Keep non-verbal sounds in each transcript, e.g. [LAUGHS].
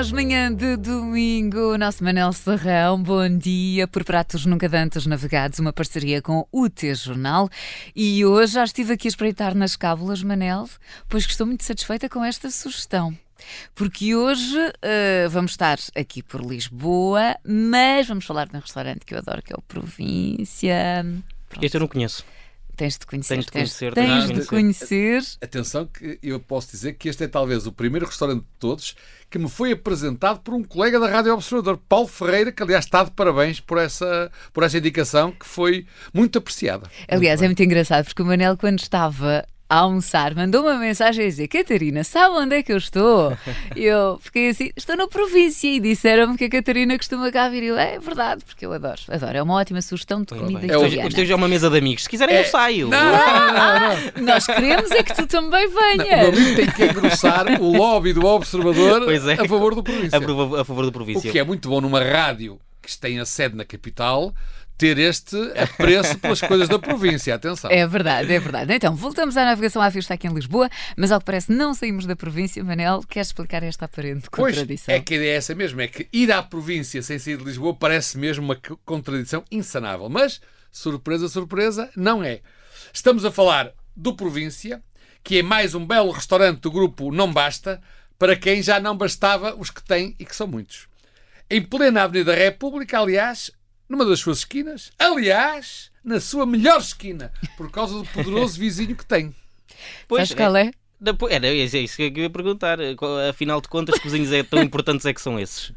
nós, manhã de domingo, nosso Manel Serrão, bom dia, por Pratos Nunca Dantes Navegados, uma parceria com o T-Jornal. E hoje já estive aqui a espreitar nas cábulas, Manel, pois estou muito satisfeita com esta sugestão. Porque hoje uh, vamos estar aqui por Lisboa, mas vamos falar de um restaurante que eu adoro, que é o Província. Pronto. Este eu não conheço. Tens de conhecer. Tens de conhecer. Tens, tens de conhecer. Atenção que eu posso dizer que este é talvez o primeiro restaurante de todos que me foi apresentado por um colega da Rádio Observador, Paulo Ferreira, que aliás está de parabéns por essa, por essa indicação que foi muito apreciada. Aliás, muito é muito engraçado porque o Manel quando estava a almoçar, mandou uma mensagem a dizer: Catarina, sabe onde é que eu estou? E eu fiquei assim: estou na província. E disseram-me que a Catarina costuma cá vir. E eu, é verdade, porque eu adoro, adoro. É uma ótima sugestão de comida é italiana. Esteja uma mesa de amigos. Se quiserem, é... eu saio. Não, não, não, Nós queremos é que tu também venhas. o meu tem que engrossar o lobby do Observador é. a favor do província. A, a favor do província. O que é muito bom numa rádio que tem a sede na capital ter este apreço pelas coisas da província. Atenção. É verdade, é verdade. Então, voltamos à navegação à vista aqui em Lisboa, mas ao que parece não saímos da província. Manel, queres explicar esta aparente contradição? Pois, é que a ideia é essa mesmo, é que ir à província sem sair de Lisboa parece mesmo uma contradição insanável. Mas, surpresa, surpresa, não é. Estamos a falar do Província, que é mais um belo restaurante do grupo Não Basta, para quem já não bastava os que tem e que são muitos. Em plena Avenida República, aliás, numa das suas esquinas, aliás, na sua melhor esquina, por causa do poderoso vizinho que tem. Pois, Sabes qual é? Depois, era, é isso que eu ia perguntar. Afinal de contas, que vizinhos é tão importantes é que são esses?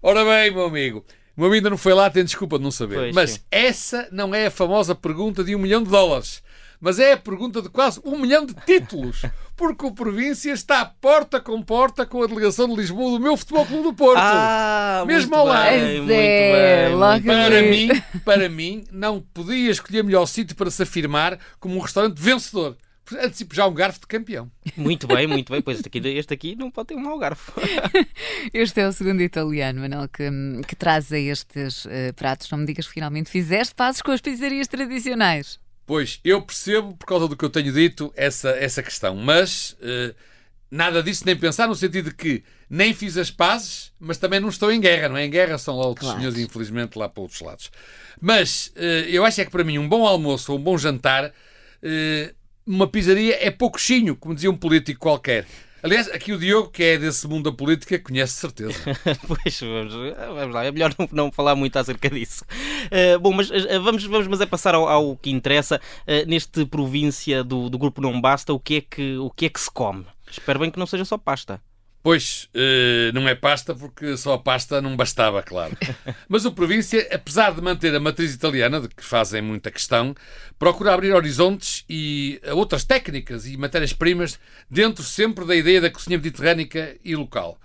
Ora bem, meu amigo, o meu amigo ainda não foi lá, tem desculpa de não saber. Pois, Mas sim. essa não é a famosa pergunta de um milhão de dólares mas é a pergunta de quase um milhão de títulos, porque o Província está porta com porta com a delegação de Lisboa do meu Futebol Clube do Porto. Ah, mesmo ao lado. Bem, muito bem, para mim, para mim, não podia escolher melhor sítio para se afirmar como um restaurante vencedor. Antecipo já um garfo de campeão. Muito bem, muito bem. Pois este aqui, este aqui não pode ter um mau garfo. [LAUGHS] Este é o segundo italiano, Manel, que, que traz a estes uh, pratos. Não me digas que finalmente fizeste passos com as pizzarias tradicionais. Pois, eu percebo, por causa do que eu tenho dito, essa, essa questão. Mas uh, nada disso nem pensar, no sentido de que nem fiz as pazes, mas também não estou em guerra. Não é em guerra, são lá outros claro. senhores, infelizmente, lá para outros lados. Mas uh, eu acho é que para mim um bom almoço ou um bom jantar, uh, uma pizzaria é pouquinho, como dizia um político qualquer. Aliás, aqui o Diogo, que é desse mundo da política, conhece certeza. [LAUGHS] pois, vamos, vamos, lá, é melhor não, não, falar muito acerca disso. Uh, bom, mas uh, vamos, vamos mas é passar ao, ao que interessa. Uh, neste província do, do grupo Não Basta, o que, é que, o que é que se come? Espero bem que não seja só pasta. Pois, uh, não é pasta porque só a pasta não bastava, claro. [LAUGHS] Mas o Província, apesar de manter a matriz italiana, de que fazem muita questão, procura abrir horizontes e outras técnicas e matérias-primas dentro sempre da ideia da cozinha mediterrânica e local.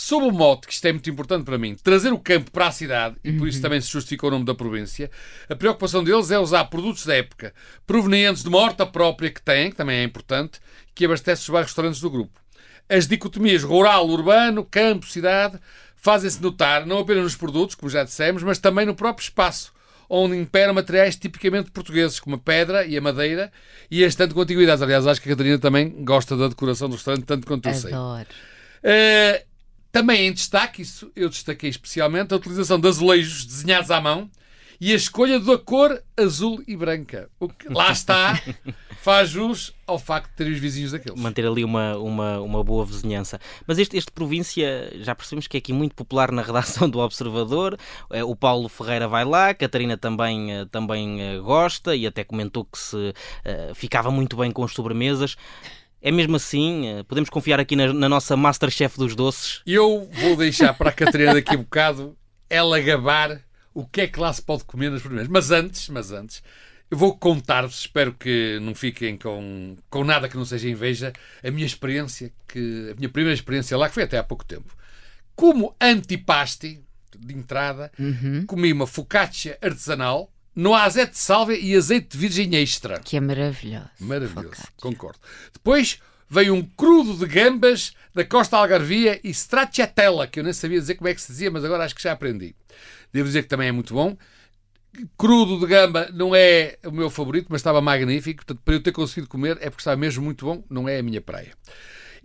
Sob o mote, que isto é muito importante para mim, trazer o campo para a cidade, e por isso uhum. também se justifica o nome da província, a preocupação deles é usar produtos da época, provenientes de uma horta própria que têm, que também é importante, que abastece os vários restaurantes do grupo. As dicotomias rural-urbano, campo-cidade fazem-se notar não apenas nos produtos, como já dissemos, mas também no próprio espaço, onde imperam materiais tipicamente portugueses, como a pedra e a madeira, e as tanto com antiguidades. Aliás, acho que a Catarina também gosta da decoração do restaurante, tanto quanto eu sei. Adoro. Uh, também em destaque, isso eu destaquei especialmente, a utilização de azulejos desenhados à mão e a escolha da cor azul e branca. O que lá está [LAUGHS] faz jus ao facto de ter os vizinhos daqueles. Manter ali uma, uma, uma boa vizinhança. Mas este, este província, já percebemos que é aqui muito popular na redação do Observador. Eh, o Paulo Ferreira vai lá, a Catarina também, eh, também eh, gosta e até comentou que se uh, ficava muito bem com as sobremesas. É mesmo assim? Podemos confiar aqui na, na nossa Masterchef dos doces? Eu vou deixar para a Catarina daqui a bocado ela gabar o que é que lá se pode comer nas primeiras. Mas antes, mas antes, eu vou contar-vos, espero que não fiquem com, com nada que não seja inveja, a minha experiência, que, a minha primeira experiência lá, que foi até há pouco tempo. Como antipasti, de entrada, uhum. comi uma focaccia artesanal, no azeite de sálvia e azeite de virgem extra. Que é maravilhoso. Maravilhoso, focaccia. concordo. Depois veio um crudo de gambas da Costa Algarvia e stracciatella, que eu nem sabia dizer como é que se dizia, mas agora acho que já aprendi. Devo dizer que também é muito bom. Crudo de gamba não é o meu favorito, mas estava magnífico. Portanto, para eu ter conseguido comer é porque estava mesmo muito bom, não é a minha praia.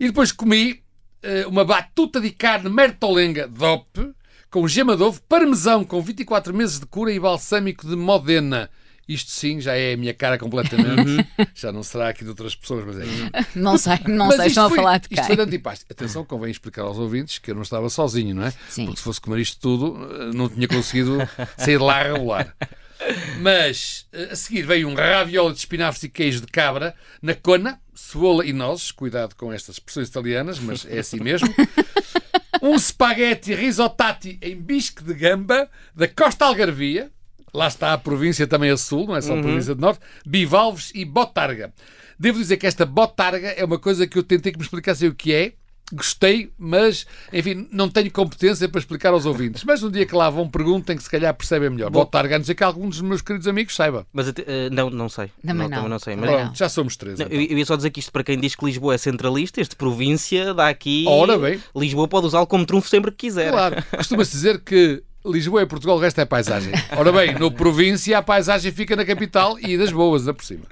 E depois comi eh, uma batuta de carne mertolenga DOP com gema de ovo, parmesão com 24 meses de cura e balsâmico de Modena. Isto sim já é a minha cara completamente. já não será aqui de outras pessoas, mas é. [LAUGHS] Não sei, não Mas sei, estão foi- a falar de Isto foi quem. de antipasto. Atenção, convém explicar aos ouvintes que eu não estava sozinho, não é? Sim. Porque se fosse comer isto tudo, eh, não tinha conseguido sair lá a regular. Mas eh, a seguir veio um ravioli de espinafres e queijo de cabra na cona, cebola e nozes. Cuidado com estas expressões italianas, mas é assim mesmo. Um spaghetti risottati em bisque de gamba da Costa Algarvia. Lá está a província também a sul, não é só a província do norte. Bivalves e botarga. Devo dizer que esta botarga é uma coisa que eu tentei que me explicassem o que é. Gostei, mas, enfim, não tenho competência para explicar aos ouvintes. Mas um dia que lá vão, perguntem que se calhar percebem melhor. Botarga, a não ser que algum dos meus queridos amigos saiba. Mas até- eh, não, não sei. Também não. Não sei. Mas, Pronto, já somos três. Não, então. eu, eu ia só dizer que isto para quem diz que Lisboa é centralista, este província dá aqui. Ora bem. Lisboa pode usá-lo como trunfo sempre que quiser. Claro, costuma-se dizer que Lisboa é Portugal, o resto é paisagem. Ora bem, no província a paisagem fica na capital e das boas, ainda por cima.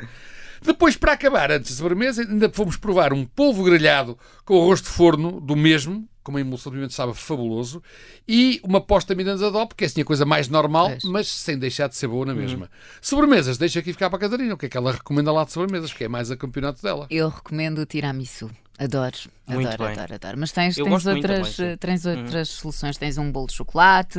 Depois, para acabar, antes da sobremesa, ainda fomos provar um polvo grelhado com arroz de forno do mesmo, com uma emulsão de pimenta estava fabuloso, e uma posta milanesa DOP, que é assim a coisa mais normal, Pois. mas sem deixar de ser boa na mesma. Sobremesas, deixa aqui ficar para a Catarina, o que é que ela recomenda lá de sobremesas, porque é mais a campeonato dela. Eu recomendo o tiramisu. Adoro, Muito adoro, bem. adoro, adoro. Mas tens, Eu tens outras, também, tens outras soluções. Tens um bolo de chocolate,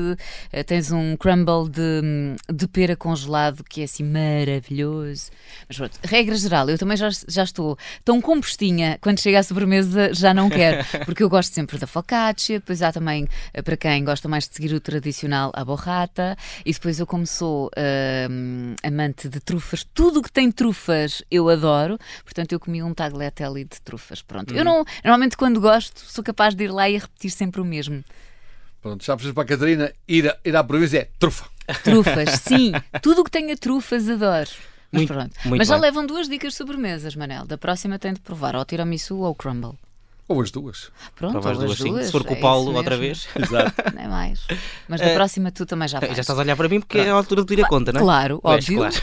eh, tens um crumble de, de pera congelado que é assim maravilhoso. Mas pronto, regra geral, eu também já, já estou tão compostinha quando chega à sobremesa, já não quero. [LAUGHS] Porque eu gosto sempre da focaccia, depois há também, eh, para quem gosta mais de seguir o tradicional, a borrata. E depois eu, como sou hum, amante de trufas, tudo que tem trufas eu adoro. Portanto, eu comi um tagliatelle de trufas. Pronto. Eu não, normalmente quando gosto, sou capaz de ir lá e repetir sempre o mesmo. Pronto, já precisas para a Catarina, ir, a- ir à província é trufa. Trufas, [LAUGHS] sim. Tudo o que tenha trufas adoro. Mas Muito- pronto. muito Mas já bem. levam duas dicas de sobremesas, Manel. Da próxima tem de provar ou o tiramisu ou o crumble. Ou as duas. Pronto, ou as duas, sim. duas. Se for com é o Paulo isso outra vez. Exato. [LAUGHS] Não é mais. Mas da próxima tu também já vais. Já estás a olhar para mim porque é a altura de pedir a conta, não é? Claro, óbvio. claro.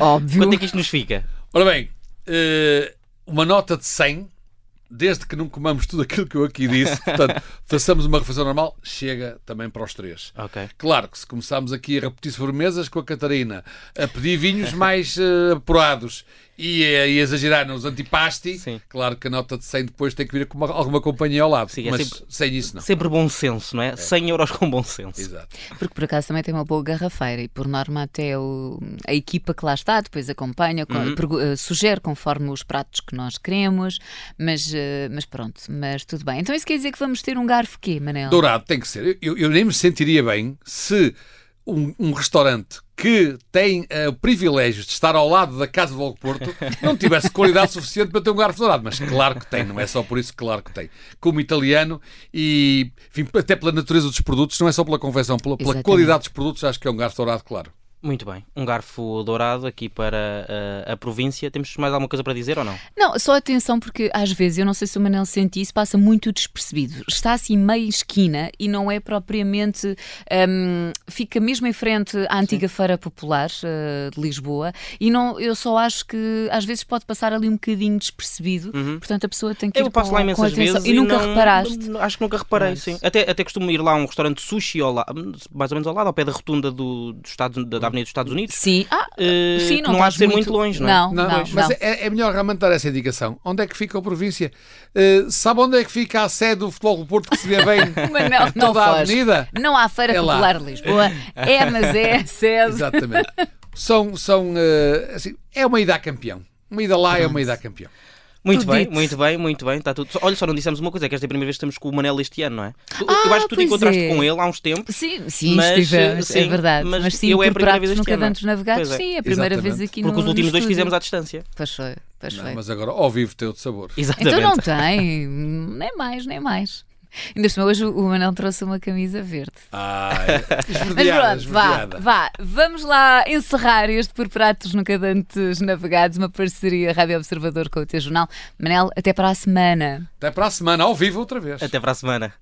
Óbvio. Quanto é que isto nos fica? Ora bem, eh, uma nota de 100, desde que não comamos tudo aquilo que eu aqui disse, portanto, [LAUGHS] façamos uma refeição normal, chega também para os três. Ok. Claro que se começarmos aqui a repetir sobremesas com a Catarina, a pedir vinhos [LAUGHS] mais eh, apurados e e a exagerar nos antipasti, Sim. claro que a nota de 100 depois tem que vir com uma- alguma companhia ao lado. Sim, é mas sempre- sem isso não. Sempre bom senso, não é? 100 euros com bom senso. Exato. Porque por acaso também tem uma boa garrafeira e por norma até o- a equipa que lá está depois acompanha, co- Uhum. pergu- eh, sugere conforme os pratos que nós queremos, mas, eh, mas pronto, mas tudo bem. Então isso quer dizer que vamos ter um garfo quê, Manel? Dourado tem que ser. Eu, eu nem me sentiria bem se um, um restaurante que tem eh, o privilégio de estar ao lado da Casa do Volgo Porto não tivesse qualidade [LAUGHS] suficiente para ter um garfo dourado. Mas claro que tem, não é só por isso, claro que tem. Como italiano e enfim, até pela natureza dos produtos, não é só pela confecção, pela, pela qualidade dos produtos, acho que é um garfo dourado, claro. Muito bem. Um garfo dourado aqui para uh, a província. Temos mais alguma coisa para dizer ou não? Não, só atenção porque às vezes, eu não sei se o Manel sente isso, passa muito despercebido. Está assim meia esquina e não é propriamente. hum, fica mesmo em frente à antiga Feira Popular eh, de Lisboa e não, eu só acho que às vezes pode passar ali um bocadinho despercebido, portanto a pessoa tem que ir Uhum. Eu passo com, lá com imensas atenção. vezes E nunca não- reparaste. Acho que nunca reparei, Pois. sim. Até, até costumo ir lá a um restaurante sushi ao lado, mais ou menos ao lado, ao pé da rotunda do, do Estados, da, Avenida dos Estados Unidos. Sim, ah, Eh, sim, não, não há de ser muito longe, não é? Não, Não, não, mas não. É, é melhor realmente dar essa indicação. Onde é que fica a província? Eh, sabe onde é que fica a sede do Futebol do Porto que se vê bem não toda a foge. avenida? Não há Feira É. Popular de Lisboa. É, mas é a [LAUGHS] sede. Exatamente. São, são eh, assim, é uma ida a campeão. Uma ida lá é uma ida a campeão. Muito Tudo bem, dito. muito bem, muito bem. Está tudo... Olha, só não dissemos uma coisa, é que esta é a primeira vez que estamos com o Manel este ano, não é? Tu- Ah, eu acho que tu te encontraste é. com ele há uns tempos. Sim, sim, Mas, estivemos, sim, é verdade. mas Mas, sim, eu é a primeira vez este nunca ano. antes navegados, Pois é. sim, é a primeira Exatamente. vez aqui Porque no os últimos dois fizemos à distância. Pois foi, pois Não, foi. mas agora ao vivo tem outro sabor. Exatamente. Então não tem, nem mais, nem mais. Ainda por hoje o Manel trouxe uma camisa verde. Ai, [LAUGHS] Mas pronto, vá, esverdeada. vá, vamos lá encerrar este Por Pratos Nunca Dantes Navegados, uma parceria Rádio Observador com o teu jornal. Manel, até para a semana. Até para a semana, ao vivo outra vez. Até para a semana.